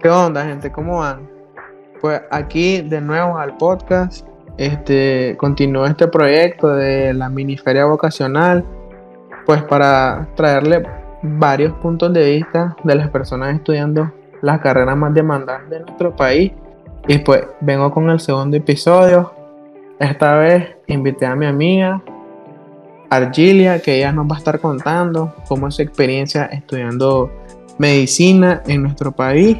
¿Qué onda, gente? ¿Cómo van? Pues aquí de nuevo al podcast. Este continúa este proyecto de la miniferia vocacional, pues para traerle varios puntos de vista de las personas estudiando las carreras más demandantes de nuestro país. Y pues vengo con el segundo episodio. Esta vez invité a mi amiga Argilia, que ella nos va a estar contando cómo es su experiencia estudiando medicina en nuestro país.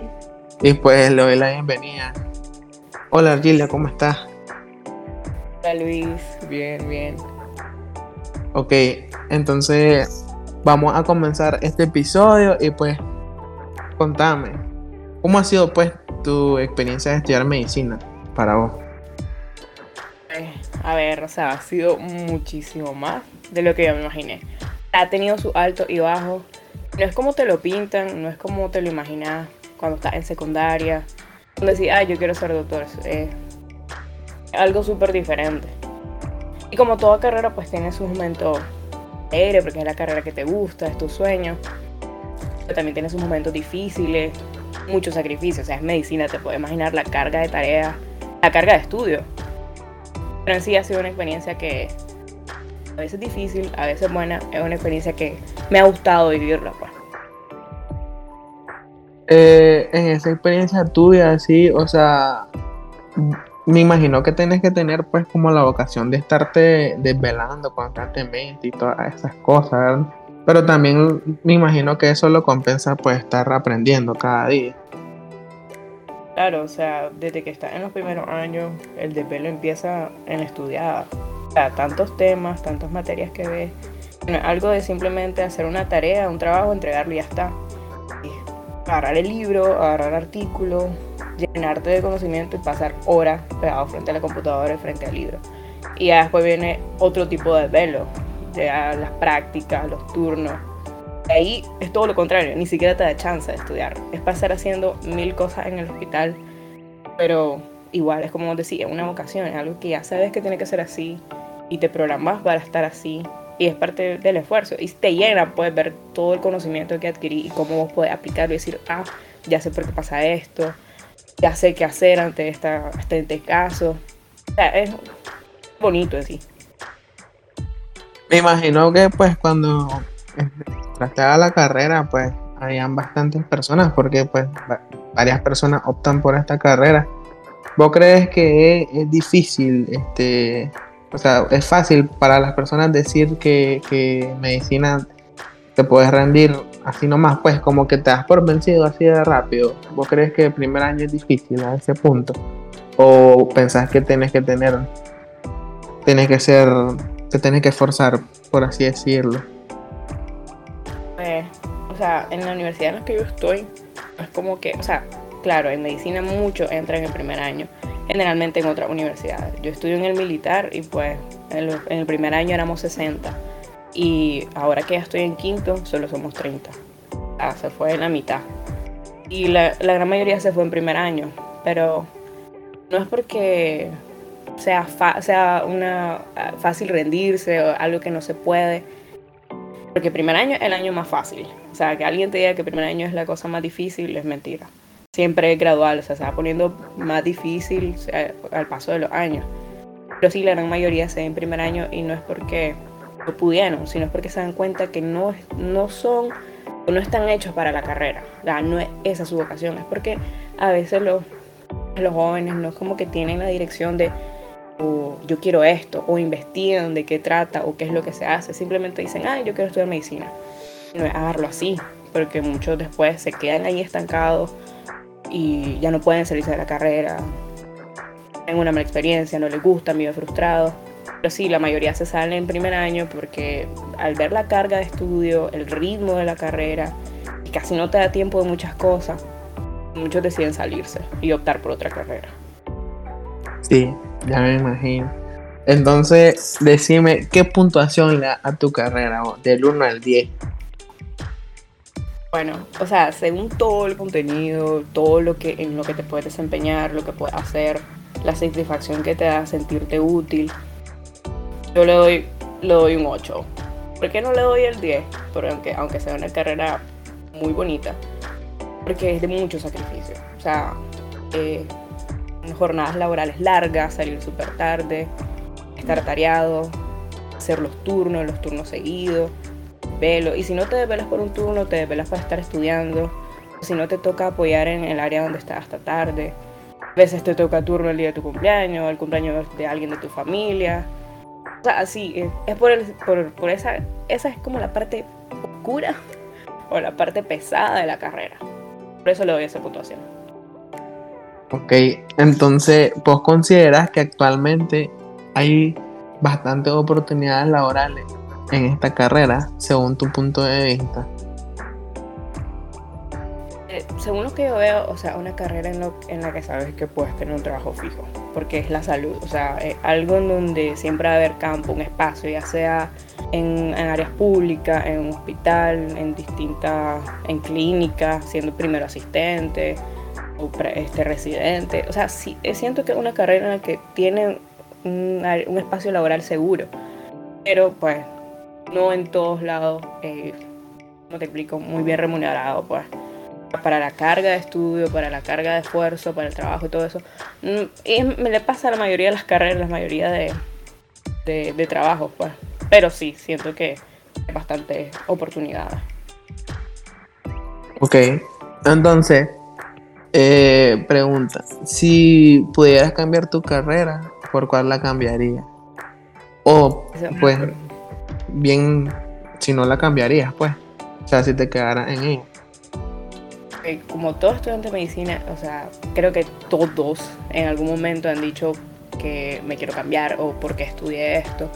Y pues le doy la bienvenida. Hola Argilia, ¿cómo estás? Hola Luis, bien, bien. Ok, entonces vamos a comenzar este episodio y pues contame, ¿cómo ha sido pues tu experiencia de estudiar medicina para vos? Eh, a ver, o sea, ha sido muchísimo más de lo que yo me imaginé. Ha tenido su alto y bajo. No es como te lo pintan, no es como te lo imaginas cuando estás en secundaria. Decís, ah, yo quiero ser doctor. Es algo súper diferente. Y como toda carrera, pues tiene sus momentos aéreos, porque es la carrera que te gusta, es tu sueño. Pero también tiene sus momentos difíciles, muchos sacrificios. O sea, es medicina, te puedes imaginar la carga de tareas, la carga de estudio. Pero en sí ha sido una experiencia que a veces difícil, a veces buena. Es una experiencia que me ha gustado vivirla, pues. Eh, en esa experiencia tuya, sí, o sea, me imagino que tienes que tener pues como la vocación de estarte desvelando constantemente y todas esas cosas, Pero también me imagino que eso lo compensa pues estar aprendiendo cada día. Claro, o sea, desde que estás en los primeros años, el desvelo empieza en estudiar. O sea, tantos temas, tantas materias que ves. algo de simplemente hacer una tarea, un trabajo, entregarlo y ya está agarrar el libro, agarrar artículos, llenarte de conocimiento y pasar horas pegado frente a la computadora y frente al libro. Y ya después viene otro tipo de velo, ya las prácticas, los turnos. Ahí es todo lo contrario, ni siquiera te da chance de estudiar. Es pasar haciendo mil cosas en el hospital, pero igual es como decía, una vocación, es algo que ya sabes que tiene que ser así y te programas para estar así y es parte del esfuerzo. Y te llena, puedes ver todo el conocimiento que adquirí y cómo vos puedes aplicarlo y decir, ah, ya sé por qué pasa esto, ya sé qué hacer ante, esta, este caso. O sea, es bonito así. Me imagino que pues cuando entraste a la carrera, pues habían bastantes personas, porque pues varias personas optan por esta carrera. ¿Vos crees que es difícil este o sea, es fácil para las personas decir que, medicina te puedes rendir así nomás, pues como que te das por vencido así de rápido. ¿Vos crees que el primer año es difícil a ese punto? ¿O pensás que tienes que tener, tienes que ser, te tienes que esforzar, por así decirlo? Eh, o sea, en la universidad en la que yo estoy, es como que, o sea, claro, en medicina mucho entra en el primer año generalmente en otras universidades. Yo estudio en el militar y pues en el, primer año éramos 60 y ahora que ya estoy en quinto solo somos 30. Ah, se fue en la mitad. Y la, la, gran mayoría se fue en primer año, pero no es porque sea, sea una, ah, fácil rendirse o algo que no se puede. Porque primer año es el año más fácil. O sea, que alguien te diga que primer año es la cosa más difícil es mentira siempre es gradual, o sea, se va poniendo más difícil al paso de los años. Pero sí, la gran mayoría se ve en primer año y no es porque no pudieron, sino es porque se dan cuenta que no, no son o no están hechos para la carrera. O no es esa su vocación, es porque a veces los, los jóvenes no es como que tienen la dirección de o yo quiero esto, o investigan de qué trata o qué es lo que se hace. Simplemente dicen, ay, yo quiero estudiar medicina. No es hacerlo así, porque muchos después se quedan ahí estancados y ya no pueden salirse de la carrera. Tienen una mala experiencia, no les gusta, viven frustrados. Pero sí, la mayoría se sale en primer año porque al ver la carga de estudio, el ritmo de la carrera, casi no te da tiempo de muchas cosas, muchos deciden salirse y optar por otra carrera. Sí, ya me imagino. Entonces, decime, ¿qué puntuación le da a tu carrera del 1 al 10? Bueno, o sea, según todo el contenido, todo lo que en lo que te puedes desempeñar, lo que puedes hacer, la satisfacción que te da sentirte útil, yo le doy, le doy un 8. ¿Por qué no le doy el 10? Porque aunque, aunque sea una carrera muy bonita, porque es de mucho sacrificio. O sea, eh, jornadas laborales largas, salir súper tarde, estar tareado, hacer los turnos, los turnos seguidos, velo. Y si no te desvelas por un turno, te desvelas para estar estudiando. Si no te toca apoyar en el área donde estás hasta tarde. A veces te toca turno el día de tu cumpleaños, el cumpleaños de alguien de tu familia. O sea, así, es por, por, por esa, esa es como la parte oscura o la parte pesada de la carrera. Por eso le doy esa puntuación. Ok, entonces, ¿vos consideras que actualmente hay bastantes oportunidades laborales en esta carrera, según tu punto de vista? Eh, según lo que yo veo, o sea, una carrera en, lo, en, la que sabes que puedes tener un trabajo fijo, porque es la salud, o sea, algo en donde siempre va a haber campo, un espacio, ya sea en, en áreas públicas, en un hospital, en distintas, en clínicas, siendo primero asistente o este residente, o sea, eh, siento que es una carrera en la que tiene un, un espacio laboral seguro, pero pues no en todos lados, eh, como te explico, muy bien remunerado, pues para la carga de estudio, para la carga de esfuerzo, para el trabajo y todo eso. Mm, y me le pasa a la mayoría de las carreras, la mayoría de, de, de trabajos, pues. Pero sí, siento que hay bastantes oportunidades. Ok, entonces, eh, pregunta, si pudieras cambiar tu carrera, ¿por cuál la cambiaría? O, pues, bien, si no la cambiarías, pues, o sea, si te quedaras en ella como todo estudiante de medicina, o sea, creo que todos en algún momento han dicho que me quiero cambiar o porque estudié esto.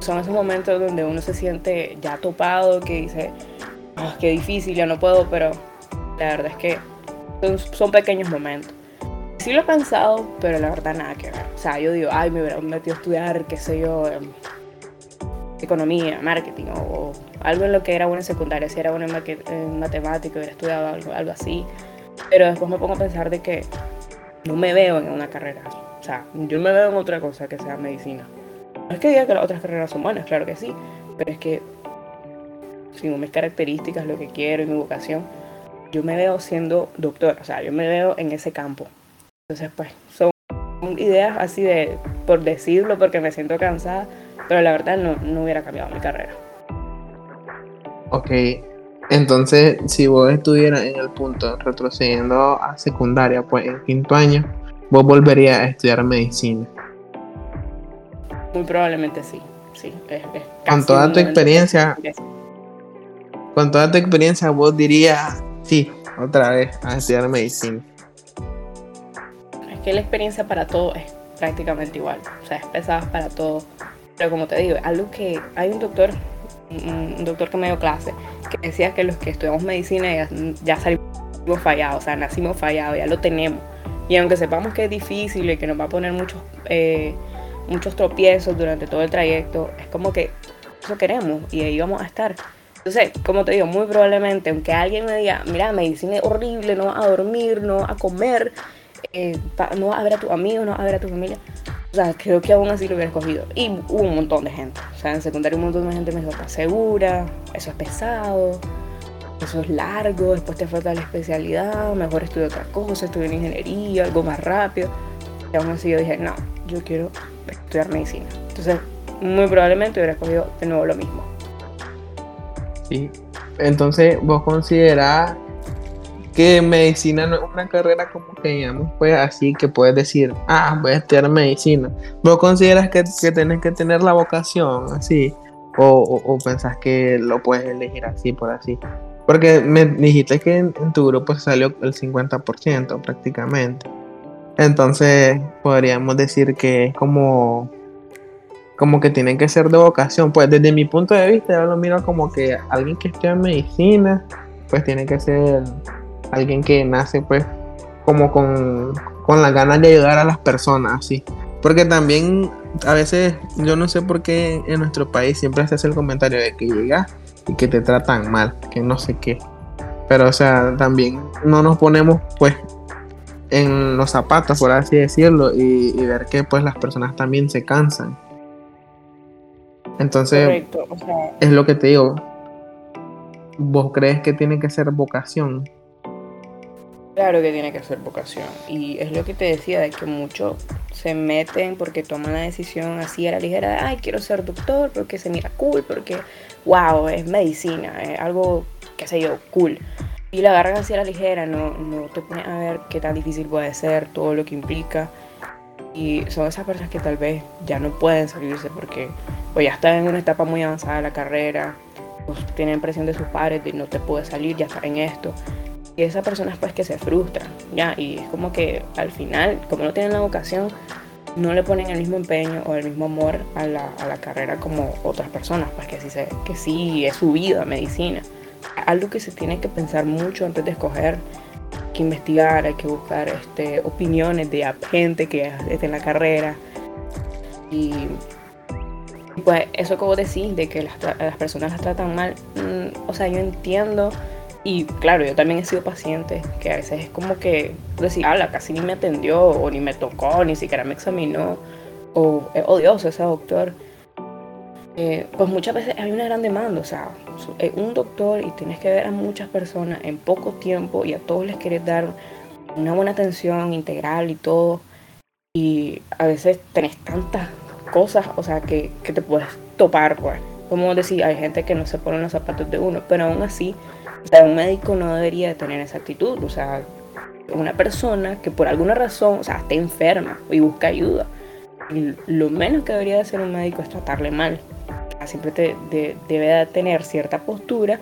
Son esos momentos donde uno se siente ya topado, que dice, oh, qué difícil, ya no puedo, pero la verdad es que son, pequeños momentos. Sí lo he pensado, pero la verdad nada que ver. O sea, yo digo, ay, me hubiera metido a estudiar, qué sé yo, em, economía, marketing o, algo en lo que era bueno en secundaria, si era bueno en, matemática, hubiera estudiado algo, algo así. Pero después me pongo a pensar de que no me veo en una carrera. O sea, yo me veo en otra cosa que sea medicina. No es que diga que las otras carreras son buenas, claro que sí, pero es que sin mis características, lo que quiero y mi vocación, yo me veo siendo doctora, o sea, yo me veo en ese campo. Entonces, pues, son ideas así de, por decirlo, porque me siento cansada, pero la verdad no, no hubiera cambiado mi carrera. Ok, entonces si vos estuvieras en el punto retrocediendo a secundaria, pues en quinto año, vos volverías a estudiar medicina. Muy probablemente sí, sí. con toda tu experiencia, con toda tu experiencia, vos dirías sí, otra vez a estudiar medicina. Es que la experiencia para todo es prácticamente igual, o sea, es pesada para todo pero como te digo, algo que hay un doctor, un doctor que me dio clase, que decía que los que estudiamos medicina ya, salimos fallados, o sea, nacimos fallados, ya lo tenemos. Y aunque sepamos que es difícil y que nos va a poner muchos, eh, muchos tropiezos durante todo el trayecto, es como que eso queremos y ahí vamos a estar. Entonces, como te digo, muy probablemente, aunque alguien me diga, mira, medicina es horrible, no vas a dormir, no vas a comer, eh, no vas a ver a tus amigos, no vas a ver a tu familia, o sea, creo que aún así lo hubiera escogido. Y hubo un montón de gente. O sea, en secundaria un montón de gente me dijo, ¿estás segura? Eso es pesado. Eso es largo. Después te falta la especialidad. Mejor estudio otra cosa. Estudio en ingeniería, algo más rápido. Y aún así yo dije, no, yo quiero estudiar medicina. Entonces, muy probablemente hubiera escogido de nuevo lo mismo. Sí. Entonces, vos considerás que medicina no es una carrera como que digamos, pues así que puedes decir, ah, voy a estudiar medicina. ¿Vos consideras que, que tenés que tener la vocación así? O, o, pensás que lo puedes elegir así por así? Porque me dijiste que en, tu grupo salió el 50% prácticamente. Entonces podríamos decir que es como, como que tienen que ser de vocación. Pues desde mi punto de vista yo lo miro como que alguien que estudia medicina pues tiene que ser alguien que nace pues como con, con las ganas de ayudar a las personas, así. Porque también a veces yo no sé por qué en nuestro país siempre se hace el comentario de que llegas y que te tratan mal, que no sé qué. Pero o sea, también no nos ponemos pues en los zapatos, por así decirlo, y, ver que pues las personas también se cansan. Entonces, es lo que te digo. ¿Vos crees que tiene que ser vocación? Claro que tiene que ser vocación. Y es lo que te decía, de que muchos se meten porque toman la decisión así a la ligera de, ay, quiero ser doctor porque se mira cool, porque, wow, es medicina, es algo, qué sé yo, cool. Y la agarran así a la ligera, no, no te pones a ver qué tan difícil puede ser, todo lo que implica. Y son esas personas que tal vez ya no pueden salirse porque o ya están en una etapa muy avanzada de la carrera, tienen presión de sus padres de no te puedes salir, ya está en esto. Y esas personas pues que se frustran, ¿ya? Y es como que al final, como no tienen la vocación, no le ponen el mismo empeño o el mismo amor a la, a la carrera como otras personas, pues que sí, se, que sí es su vida, medicina. Algo que se tiene que pensar mucho antes de escoger, hay que investigar, hay que buscar este, opiniones de gente que esté en la carrera. Y pues eso como decís, de que las, las personas las tratan mal, mm, o sea, yo entiendo y claro, yo también he sido paciente, que a veces es como que decir, ala, casi ni me atendió, o ni me tocó, ni siquiera me examinó, o es odioso ese doctor. Eh, pues muchas veces hay una gran demanda, o sea, es un doctor y tienes que ver a muchas personas en poco tiempo y a todos les quieres dar una buena atención integral y todo. Y a veces tenés tantas cosas, o sea, que, que te puedes topar, pues. Como decir, hay gente que no se pone los zapatos de uno, pero aún así un médico no debería tener esa actitud, o sea, una persona que por alguna razón, o sea, esté enferma y busca ayuda. Lo menos que debería hacer un médico es tratarle mal. Siempre te, debe tener cierta postura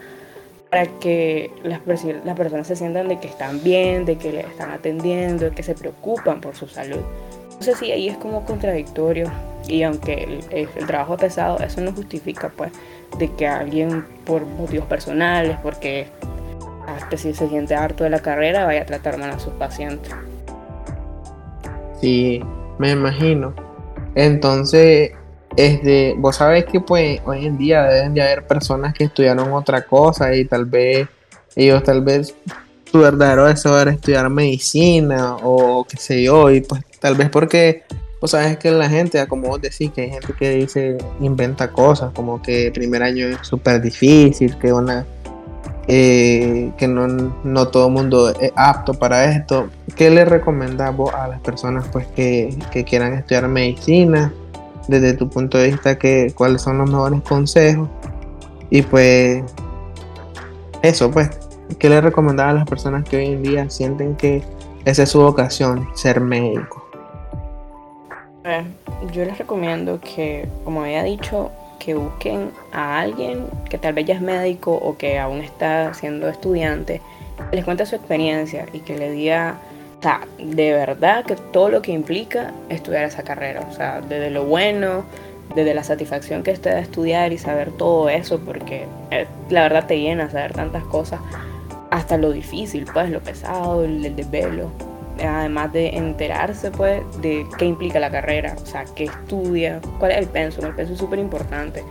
para que las, las personas se sientan de que están bien, de que le están atendiendo, de que se preocupan por su salud. Entonces sí, ahí es como contradictorio y aunque el, el trabajo pesado, eso no justifica pues de que alguien por motivos personales, porque hasta si se siente harto de la carrera, vaya a tratar mal a sus pacientes. Sí, me imagino. Entonces, de vos sabés que pues hoy en día deben de haber personas que estudiaron otra cosa y tal vez ellos tal vez su verdadero deseo era estudiar medicina o qué sé yo, y pues tal vez porque o es que la gente, como vos decís, que hay gente que dice, inventa cosas, como que el primer año es súper difícil, que una eh, que no, no, todo el mundo es apto para esto. ¿Qué le recomendás vos a las personas pues que, que, quieran estudiar medicina? Desde tu punto de vista, que, ¿cuáles son los mejores consejos? Y pues eso, pues, ¿qué le recomendás a las personas que hoy en día sienten que esa es su vocación, ser médico? Yo les recomiendo que, como había dicho, que busquen a alguien que tal vez ya es médico o que aún está siendo estudiante, que les cuente su experiencia y que le diga, o sea, de verdad que todo lo que implica estudiar esa carrera, o sea, desde lo bueno, desde la satisfacción que esté de estudiar y saber todo eso, porque eh, la verdad te llena saber tantas cosas, hasta lo difícil, pues, lo pesado, el, el desvelo además de enterarse pues de qué implica la carrera, o sea, qué estudia, cuál es el pensum, el pensum es súper importante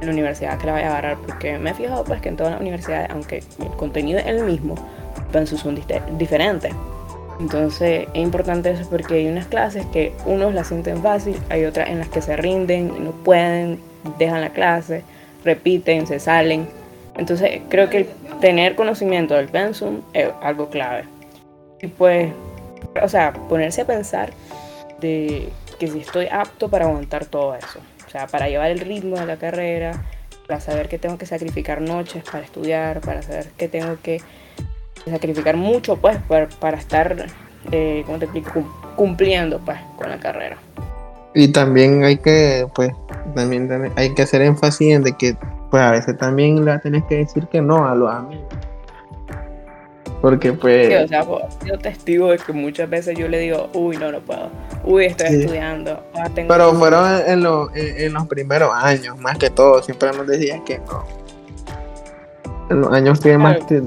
en la universidad que la vaya a agarrar, porque me he fijado pues que en todas las universidades, aunque el contenido es el mismo, los pensum son diferentes. Entonces es importante eso porque hay unas clases que unos las sienten fácil, hay otras en las que se rinden, no pueden, dejan la clase, repiten, se salen. Entonces creo que tener conocimiento del pensum es algo clave. Y pues o sea, ponerse a pensar de que si estoy apto para aguantar todo eso. O sea, para llevar el ritmo de la carrera, para saber que tengo que sacrificar noches para estudiar, para saber que tengo que sacrificar mucho, pues, para, estar, eh, te explico? Cumpliendo, pues, con la carrera. Y también hay que, pues, también, hay que hacer énfasis en de que, pues, a veces también le tenés que decir que no a los amigos. Porque pues... Sí, o sea, yo testigo de que muchas veces yo le digo, uy, no, no puedo. Uy, estoy estudiando. Ah, Pero fueron en, los primeros años, más que todo. Siempre nos decían que no. En los años que más te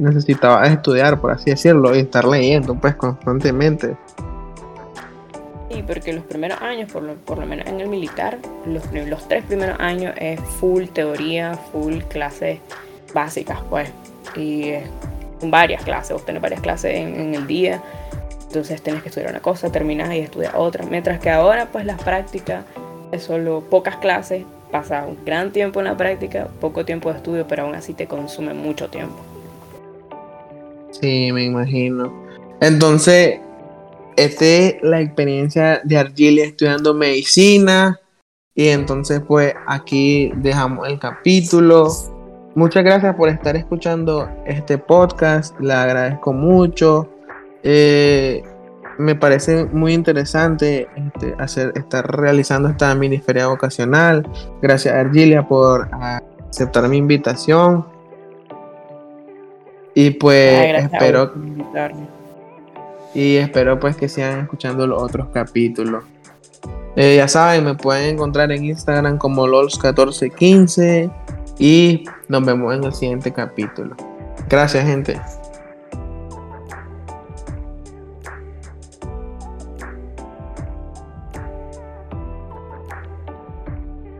necesitabas estudiar, por así decirlo, y estar leyendo pues constantemente. Sí, porque los primeros años, por lo, por lo menos en el militar, los, los tres primeros años es full teoría, full clases básicas, pues. Y varias clases, vos tenés varias clases en, el día, entonces tenés que estudiar una cosa, terminas y estudias otra. Mientras que ahora, pues las prácticas es solo pocas clases, pasa un gran tiempo en la práctica, poco tiempo de estudio, pero aún así te consume mucho tiempo. Sí, me imagino. Entonces, esta es la experiencia de Argilia estudiando medicina. Y entonces, pues aquí dejamos el capítulo. Muchas gracias por estar escuchando este podcast. Le agradezco mucho. Eh, me parece muy interesante este, hacer, estar realizando esta miniferia vocacional. Gracias, Argilia, por aceptar mi invitación. Y pues espero. Y espero pues que sigan escuchando los otros capítulos. Eh, ya saben, me pueden encontrar en Instagram como LOLS1415 y nos vemos en el siguiente capítulo. Gracias, gente.